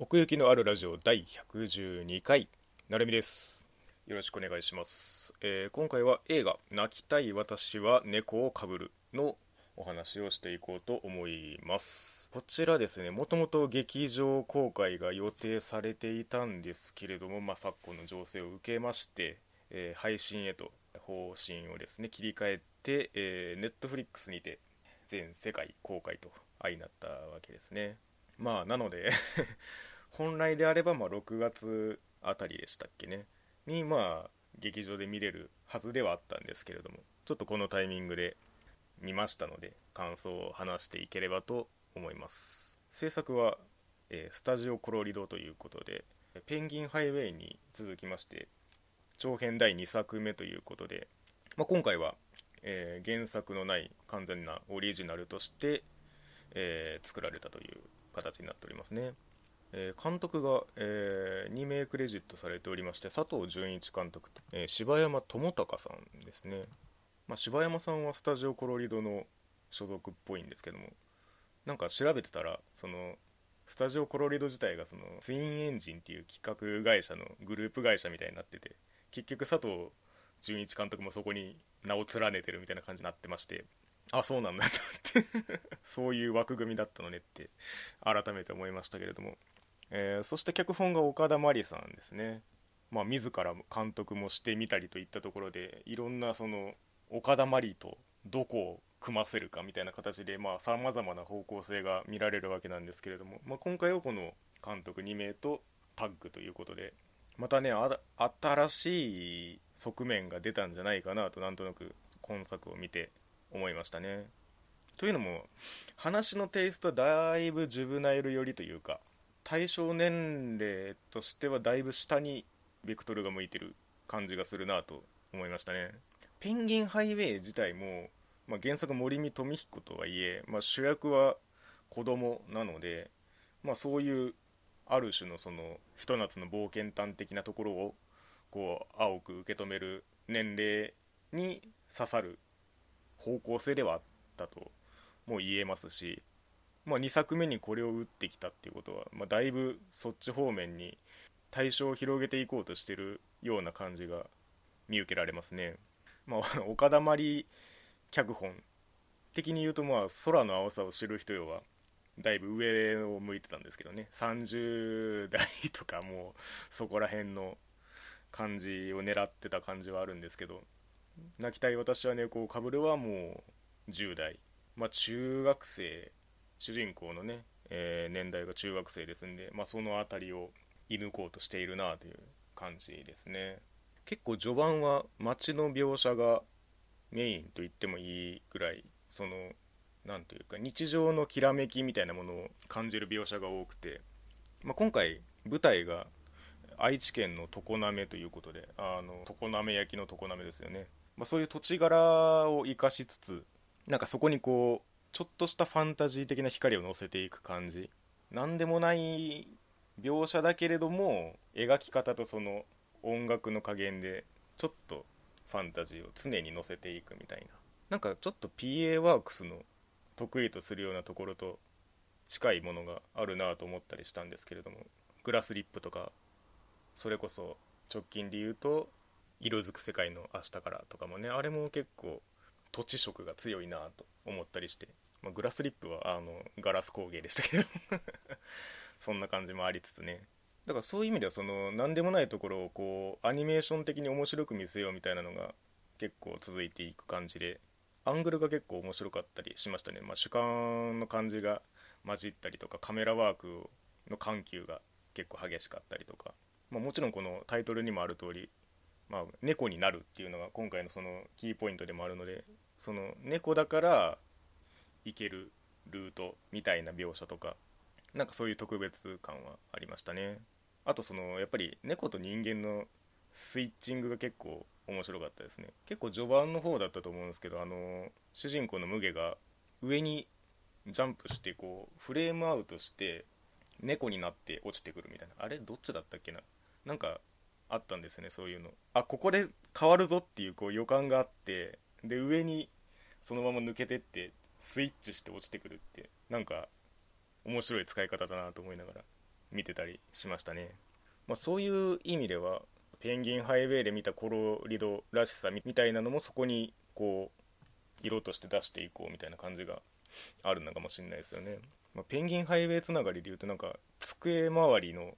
奥行きのあるラジオ第112回なるみです。よろしくお願いします、えー今回は映画「泣きたい私は猫をかぶる」のお話をしていこうと思います。こちらですねもともと劇場公開が予定されていたんですけれども、まあ、昨今の情勢を受けまして、えー配信へと方針をですね切り替えて、えー、Netflix にて全世界公開と相なったわけですね。まあなので本来であればまあ6月あたりでしたっけね。にまあ劇場で見れるはずではあったんですけれどもちょっとこのタイミングで見ましたので感想を話していければと思います。制作は、えースタジオコロリドということでペンギンハイウェイに続きまして長編第2作目ということで、まあ、今回は、えー原作のない完全なオリジナルとして、えー作られたという形になっておりますね、え監督が、えー2名クレジットされておりまして佐藤純一監督と、えー柴山智隆さんですね、まあ、柴山さんはスタジオコロリドの所属っぽいんですけどもなんか調べてたらそのスタジオコロリド自体がそのツインエンジンっていう企画会社のグループ会社みたいになってて結局佐藤純一監督もそこに名を連ねてるみたいな感じになってましてあそうなんだって そういう枠組みだったのねって改めて思いましたけれども、えーそして脚本が岡田真理さんですね。まあ自ら監督もしてみたりといったところでいろんなその岡田真理とどこを組ませるかみたいな形でさまざ、まな方向性が見られるわけなんですけれども、まあ、今回はこの監督2名とタッグということでまたね新しい側面が出たんじゃないかなとなんとなく今作を見て思いましたね。というのも話のテイストはだいぶジュブナイル寄りというか対象年齢としてはだいぶ下にベクトルが向いてる感じがするなと思いましたね。ペンギンハイウェイ自体も、まあ、原作森見富彦とはいえ、まあ、主役は子供なので、まあ、そういうある種のそのひと夏の冒険探的なところをこう青く受け止める年齢に刺さる方向性ではあったとも言えますし、まあ、2作目にこれを打ってきたっていうことは、まあ、だいぶそっち方面に対象を広げていこうとしてるような感じが見受けられますね、まあ、岡田まり脚本的に言うとまあ空の青さを知る人よはだいぶ上を向いてたんですけどね。30代とかもうそこら辺の感じを狙ってた感じはあるんですけど泣きたい私は猫をかぶるはもう10代。まあ中学生主人公のね、えー年代が中学生ですんで、まあ、その辺りを射抜こうとしているなという感じですね。結構序盤は街の描写がメインと言ってもいいぐらいそのなんというか日常のきらめきみたいなものを感じる描写が多くて、まあ、今回舞台が愛知県の常滑ということであの常滑焼きの常滑ですよね、まあ、そういう土地柄を生かしつつなんかそこにこうちょっとしたファンタジー的な光を乗せていく感じ。なんでもない描写だけれども描き方とその音楽の加減でちょっとファンタジーを常に乗せていくみたいな。なんかちょっと PA ワークスの得意とするようなところと近いものがあるなと思ったりしたんですけれどもグラスリップとかそれこそ直近で言うと色づく世界の明日からとかもねあれも結構土地色が強いなと思ったりして、まあ、グラスリップはあのガラス工芸でしたけど そんな感じもありつつね。だからそういう意味ではその何でもないところをこうアニメーション的に面白く見せようみたいなのが結構続いていく感じでアングルが結構面白かったりしましたね、まあ、主観の感じが混じったりとかカメラワークの緩急が結構激しかったりとか、まあ、もちろんこのタイトルにもある通り、まあ、猫になるっていうのが今回のそのキーポイントでもあるのでその猫だから行けるルートみたいな描写とかなんかそういう特別感はありましたね。あとそのやっぱり猫と人間のスイッチングが結構面白かったですね。結構序盤の方だったと思うんですけどあの主人公のムゲが上にジャンプしてこうフレームアウトして猫になって落ちてくるみたいな。あれどっちだったっけな？なんかあったんですねそういうの。あここで変わるぞっていうこう予感があってで上にそのまま抜けてってスイッチして落ちてくるってなんか面白い使い方だなと思いながら見てたりしましたね、まあ、そういう意味ではペンギンハイウェイで見たコロリドらしさみたいなのもそこにこう色として出していこうみたいな感じがあるのかもしれないですよね、まあ、ペンギンハイウェイつながりで言うとなんか机周りの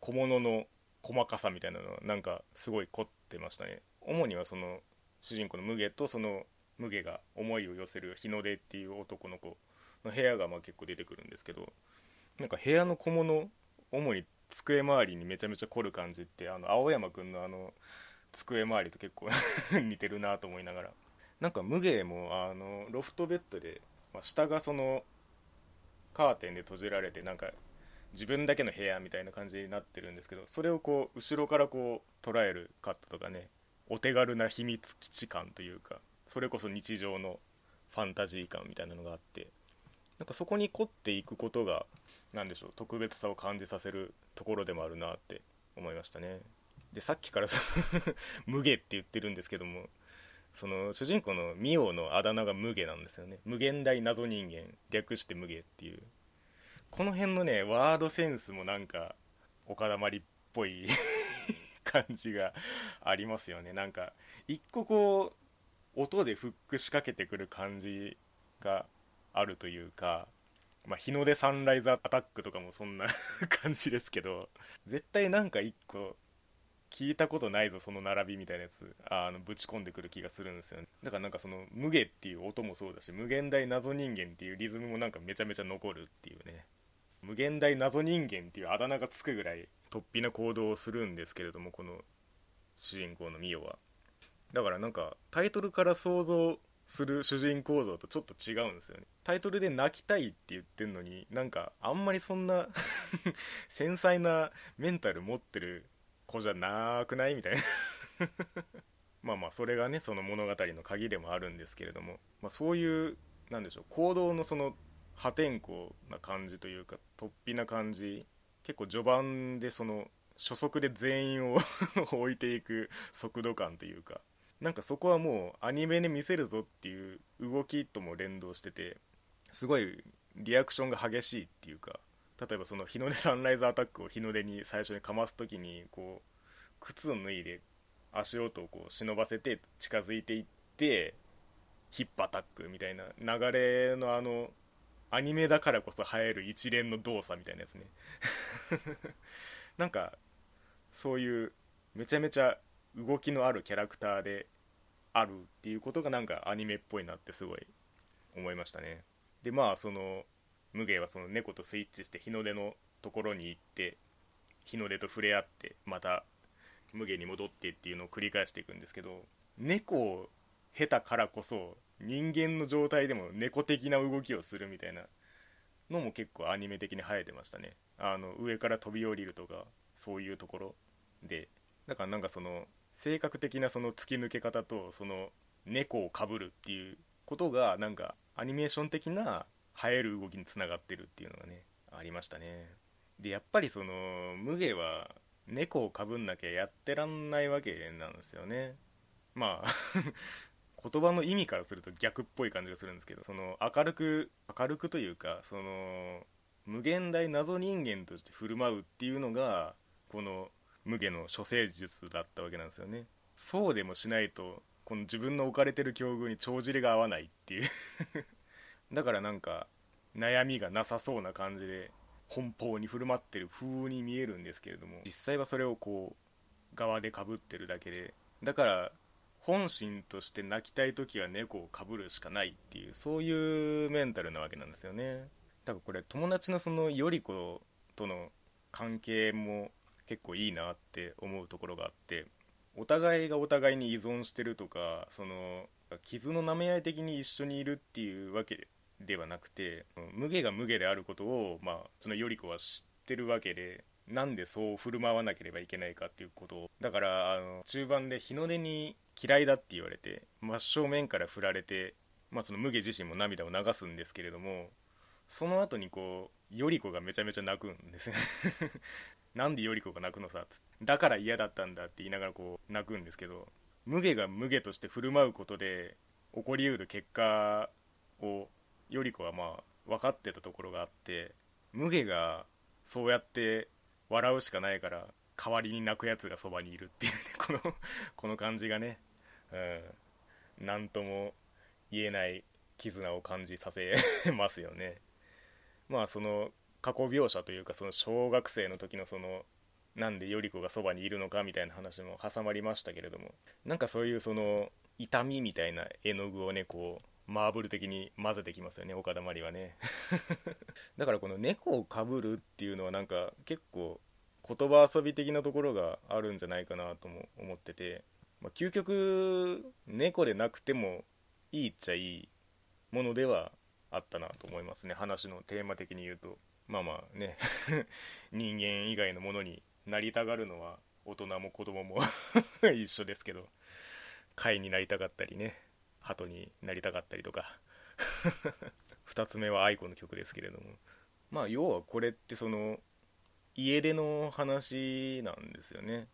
小物の細かさみたいなのはなんかすごい凝ってましたね。主にはその主人公のムゲとそのムゲが思いを寄せる日の出っていう男の子の部屋がまあ結構出てくるんですけどなんか部屋の小物主に机周りにめちゃめちゃ凝る感じってあの青山くんのあの机周りと結構 似てるなと思いながら。なんか無芸もあのロフトベッドで、まあ、下がそのカーテンで閉じられてなんか自分だけの部屋みたいな感じになってるんですけどそれをこう後ろからこう捉えるカットとかねお手軽な秘密基地感というかそれこそ日常のファンタジー感みたいなのがあってなんかそこに凝っていくことが何でしょう特別さを感じさせるところでもあるなって思いましたね。でさっきから 無下って言ってるんですけどもその主人公のミオのあだ名が無下なんですよね。無限大謎人間略して無下っていう。この辺のねワードセンスもなんか岡田まりっぽい 感じがありますよね。なんか一個こう音でフック仕掛けてくる感じがあるというかまあ、日の出サンライズアタックとかもそんな 感じですけど絶対なんか一個聞いたことないぞその並びみたいなやつあのぶち込んでくる気がするんですよね。だからなんかその無下っていう音もそうだし無限大謎人間っていうリズムもなんかめちゃめちゃ残るっていうね。無限大謎人間っていうあだ名がつくぐらい突飛な行動をするんですけれどもこの主人公のミオは。だからなんかタイトルから想像する主人公像とちょっと違うんですよね。タイトルで泣きたいって言ってんのになんかあんまりそんな 繊細なメンタル持ってる子じゃなくないみたいな。まあまあそれがねその物語の鍵でもあるんですけれども、まあ、そういうなんでしょう行動のその破天荒な感じというか突飛な感じ。結構序盤でその初速で全員を 置いていく速度感というか。なんかそこはもうアニメで見せるぞっていう動きとも連動しててすごいリアクションが激しいっていうか。例えばその日の出サンライズアタックを日の出に最初にかます時にこう靴を脱いで足音をこう忍ばせて近づいていってヒップアタックみたいな流れのあのアニメだからこそ映える一連の動作みたいなやつね。なんかそういうめちゃめちゃ動きのあるキャラクターであるっていうことがなんかアニメっぽいなってすごい思いましたね。でまあその無芸はその猫とスイッチして日の出のところに行って日の出と触れ合ってまた無芸に戻ってっていうのを繰り返していくんですけど猫を経たからこそ人間の状態でも猫的な動きをするみたいなのも結構アニメ的に生えてましたね。あの上から飛び降りるとかそういうところで。だからなんかその性格的なその突き抜け方とその猫をかぶるっていうことがなんかアニメーション的な映える動きにつながってるっていうのがねありましたね。でやっぱりその無芸は猫をかぶんなきゃやってらんないわけなんですよね。まあ言葉の意味からすると逆っぽい感じがするんですけどその明るく明るくというかその無限大謎人間として振る舞うっていうのがこの無下の処世術だったわけなんですよね。そうでもしないとこの自分の置かれてる境遇に帳尻が合わないっていう。だからなんか悩みがなさそうな感じで奔放に振る舞ってる風に見えるんですけれども実際はそれをこう側でかぶってるだけでだから本心として泣きたい時は猫をかぶるしかないっていうそういうメンタルなわけなんですよね。だからこれ友達のそのより子との関係も結構いいなって思うところがあってお互いがお互いに依存してるとかその傷の舐め合い的に一緒にいるっていうわけではなくて無下が無下であることを、まあ、その頼子は知ってるわけでなんでそう振る舞わなければいけないかっていうことを。だからあの中盤で日の出に嫌いだって言われて真正面から振られて、まあ、その無下自身も涙を流すんですけれどもその後にこう頼子がめちゃめちゃ泣くんですね。なんで頼子が泣くのさだから嫌だったんだって言いながらこう泣くんですけど無下が無下として振る舞うことで起こりうる結果を頼子はまあ分かってたところがあって無下がそうやって笑うしかないから代わりに泣くやつがそばにいるっていうねこのこの感じがね。うん。何とも言えない絆を感じさせ ますよね。まあその過去描写というかその小学生の時のそのなんで頼子がそばにいるのかみたいな話も挟まりましたけれどもなんかそういうその痛みみたいな絵の具をねこうマーブル的に混ぜてきますよね岡田真理はね。だからこの猫をかぶるっていうのはなんか結構言葉遊び的なところがあるんじゃないかなとも思ってて、まあ、究極猫でなくてもいいっちゃいいものではあったなと思いますね。話のテーマ的に言うと。まあまあね。人間以外のものになりたがるのは大人も子供も 一緒ですけど。貝になりたかったりね。鳩になりたかったりとか。2つ目は愛子の曲ですけれども。まあ要はこれってその家出の話なんですよね。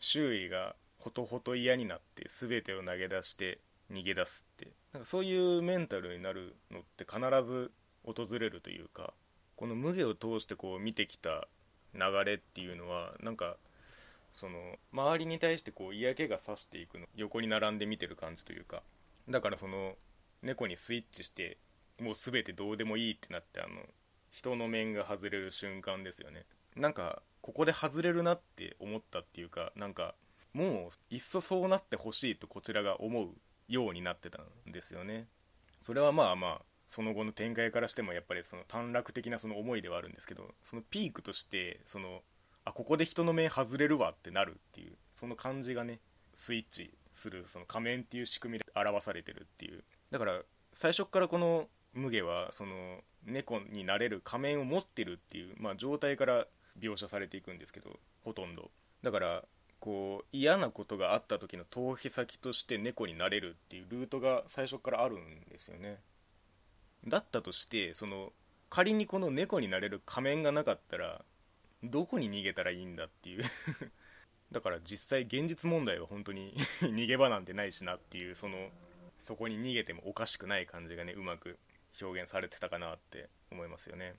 周囲がほとほと嫌になって全てを投げ出して逃げ出すって。なんかそういうメンタルになるのって必ず訪れるというかこの無下を通してこう見てきた流れっていうのはなんかその周りに対してこう嫌気がさしていくの横に並んで見てる感じというかだからその猫にスイッチしてもう全てどうでもいいってなってあの人の面が外れる瞬間ですよね。なんかここで外れるなって思ったっていうかなんかもういっそそうなってほしいとこちらが思うようになってたんですよね。それはまあまあその後の展開からしてもやっぱりその短絡的なその思いではあるんですけどそのピークとしてそのあここで人の面外れるわってなるっていうその感じがねスイッチするその仮面っていう仕組みで表されてるっていう。だから最初からこの無下はその猫になれる仮面を持ってるっていう、まあ、状態から描写されていくんですけどほとんど。だからこう嫌なことがあった時の逃避先として猫になれるっていうルートが最初からあるんですよね。だったとしてその仮にこの猫になれる仮面がなかったらどこに逃げたらいいんだっていう。だから実際現実問題は本当に 逃げ場なんてないしなっていうそのそこに逃げてもおかしくない感じがねうまく表現されてたかなって思いますよね。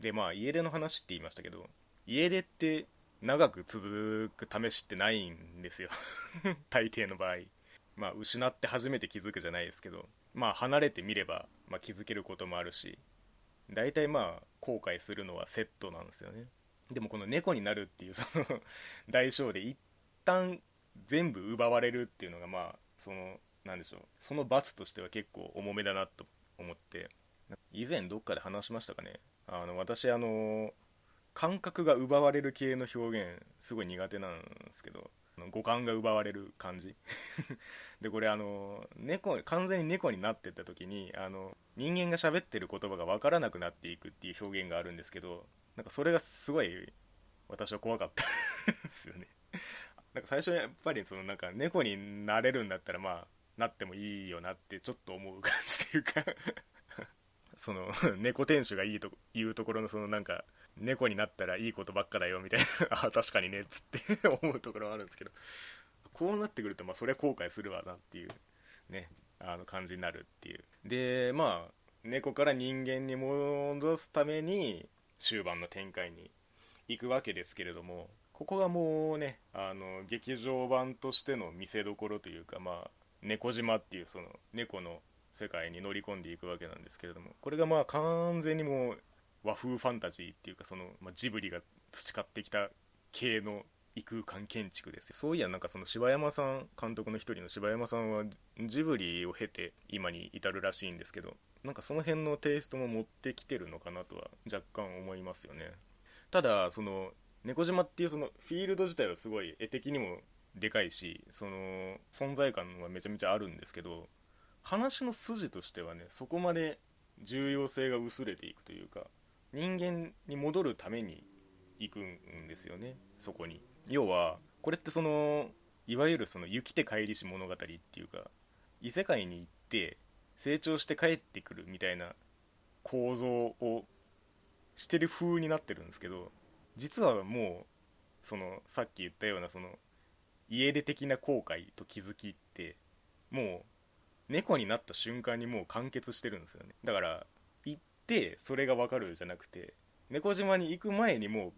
でまあ家出の話って言いましたけど家出って長く続く試しってないんですよ。大抵の場合。まあ失って初めて気づくじゃないですけど。まあ離れてみれば、まあ、気づけることもあるし。大体まあ後悔するのはセットなんですよね。でもこの猫になるっていうその 代償で一旦全部奪われるっていうのがまあそのなんでしょう。その罰としては結構重めだなと思って。以前どっかで話しましたかね。あの私あの感覚が奪われる系の表現すごい苦手なんですけど五感が奪われる感じ。でこれあの猫完全に猫になってった時にあの人間が喋ってる言葉が分からなくなっていくっていう表現があるんですけどなんかそれがすごい私は怖かったですよね。なんか最初やっぱりそのなんか猫になれるんだったらまあなってもいいよなってちょっと思う感じというか。その猫店主がいいというところのそのなんか猫になったらいいことばっかだよみたいな。あ確かにね。っつって 思うところはあるんですけど。こうなってくるとまあそれは後悔するわなっていう。ね。あの感じになるっていう。でまあ猫から人間に戻すために終盤の展開に行くわけですけれどもここがもうねあの劇場版としての見せどころというかまあ猫島っていうその猫の世界に乗り込んでいくわけなんですけれどもこれがまあ完全にもう和風ファンタジーっていうかその、まあ、ジブリが培ってきた系の異空間建築ですそういやなんかその柴山さん監督の一人の柴山さんはジブリを経て今に至るらしいんですけどなんかその辺のテイストも持ってきてるのかなとは若干思いますよね。ただその猫島っていうそのフィールド自体はすごい絵的にもでかいしその存在感はめちゃめちゃあるんですけど話の筋としてはねそこまで重要性が薄れていくというか人間に戻るために行くんですよね。そこに。要はこれってそのいわゆるその生きて帰りし物語っていうか異世界に行って成長して帰ってくるみたいな構造をしてる風になってるんですけど実はもうそのさっき言ったようなその家出的な後悔と気づきってもう猫になった瞬間にもう完結してるんですよね。だからてそれが分かるじゃなくて猫島に行く前にもう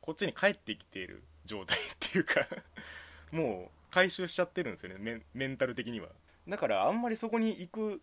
こっちに帰ってきている状態っていうか もう回収しちゃってるんですよねメンタル的には。だからあんまりそこに行く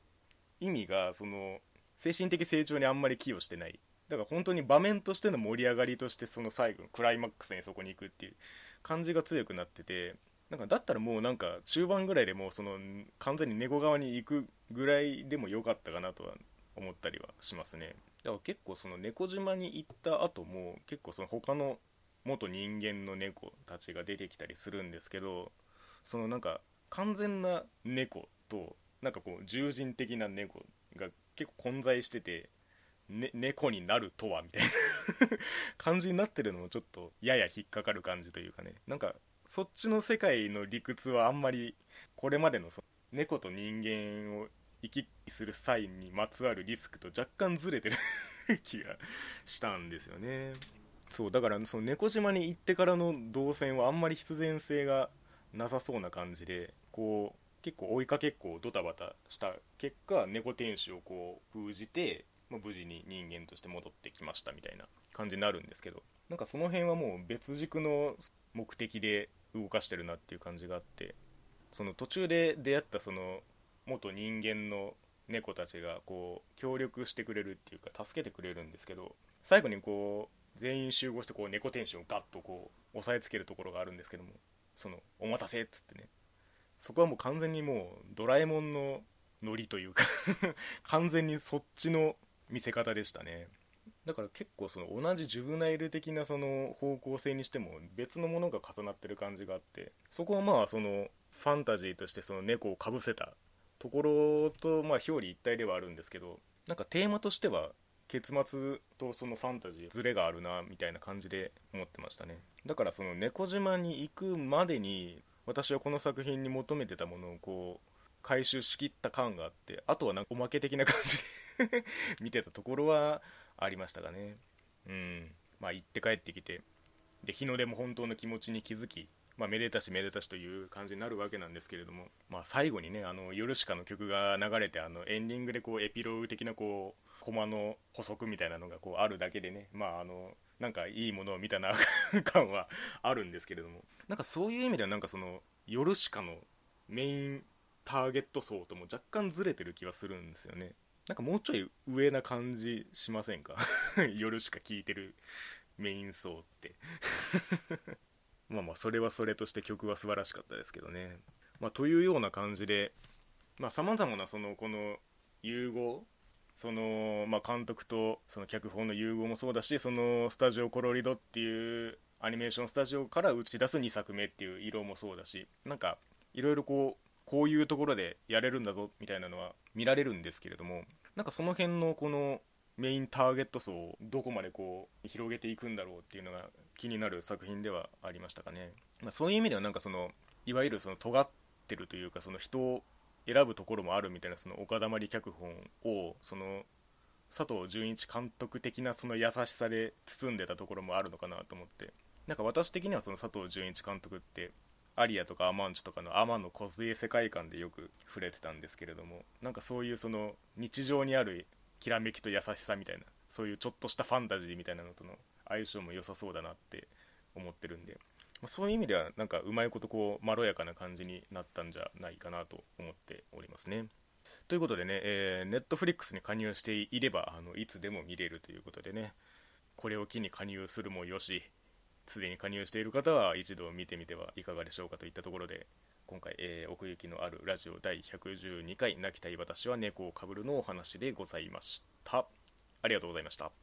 意味がその精神的成長にあんまり寄与してない。だから本当に場面としての盛り上がりとしてその最後のクライマックスにそこに行くっていう感じが強くなっててなんかだったらもうなんか中盤ぐらいでもうその完全に猫側に行くぐらいでも良かったかなとは思ったりはしますね。だから結構その猫島に行った後も結構その他の元人間の猫たちが出てきたりするんですけどそのなんか完全な猫となんかこう獣人的な猫が結構混在しててね、猫になるとはみたいな 感じになってるのもちょっとやや引っかかる感じというかね。なんかそっちの世界の理屈はあんまりこれまでのそ猫と人間を行き来する際にまつわるリスクと若干ずれてる 気がしたんですよね。そうだからその猫島に行ってからの動線はあんまり必然性がなさそうな感じでこう結構追いかけっこをドタバタした結果猫天使をこう封じてまあ、無事に人間として戻ってきましたみたいな感じになるんですけどなんかその辺はもう別軸の目的で動かしてるなっていう感じがあってその途中で出会ったその元人間の猫たちがこう協力してくれるっていうか助けてくれるんですけど最後にこう全員集合してこう猫天使をガッとこう押さえつけるところがあるんですけどもその「お待たせ」っつってね。そこはもう完全にもうドラえもんのノリというか 完全にそっちの見せ方でしたね。だから結構その同じジュブナイル的なその方向性にしても別のものが重なってる感じがあってそこはまあそのファンタジーとしてその猫をかぶせたところとまあ表裏一体ではあるんですけどなんかテーマとしては結末とそのファンタジーズレがあるなみたいな感じで思ってましたね。だからその猫島に行くまでに私はこの作品に求めてたものをこう回収しきった感があってあとはなんかおまけ的な感じで 見てたところはありましたがね。うん。まあ行って帰ってきてで日の出も本当の気持ちに気づきまあ、めでたしめでたしという感じになるわけなんですけれども、まあ、最後にね「あのヨルシカ」の曲が流れてあのエンディングでこうエピローグ的なこうコマの補足みたいなのがこうあるだけでね、まあ、あのなんかいいものを見たな 感はあるんですけれども。なんかそういう意味ではなんかそのヨルシカのメインターゲット層とも若干ずれてる気はするんですよね。なんかもうちょい上な感じしませんか？夜しか聞いてるメイン層って。まあまあそれはそれとして曲は素晴らしかったですけどね、まあ、というような感じでさまざ、まなそのこの融合その、まあ、監督とその脚本の融合もそうだしそのスタジオコロリドっていうアニメーションスタジオから打ち出す2作目っていう色もそうだしなんかいろいろこうこういうところでやれるんだぞみたいなのは見られるんですけれどもなんかその辺のこのメインターゲット層をどこまでこう広げていくんだろうっていうのが気になる作品ではありましたかね、まあ、そういう意味ではなんかそのいわゆるその尖ってるというかその人を選ぶところもあるみたいなその岡田まり脚本をその佐藤純一監督的なその優しさで包んでたところもあるのかなと思って。なんか私的にはその佐藤純一監督ってアリアとかアマンチュとかのアマの梢世界観でよく触れてたんですけれどもなんかそういうその日常にあるきらめきと優しさみたいなそういうちょっとしたファンタジーみたいなのとの相性も良さそうだなって思ってるんで、まあ、そういう意味ではなんかうまいことこうまろやかな感じになったんじゃないかなと思っておりますね。ということでね、えー、ネットフリックスに加入していればあのいつでも見れるということでねこれを機に加入するもよしすでに加入している方は一度見てみてはいかがでしょうかといったところで今回、えー、奥行きのあるラジオ第112回「泣きたい私は猫をかぶる」のお話でございましたありがとうございました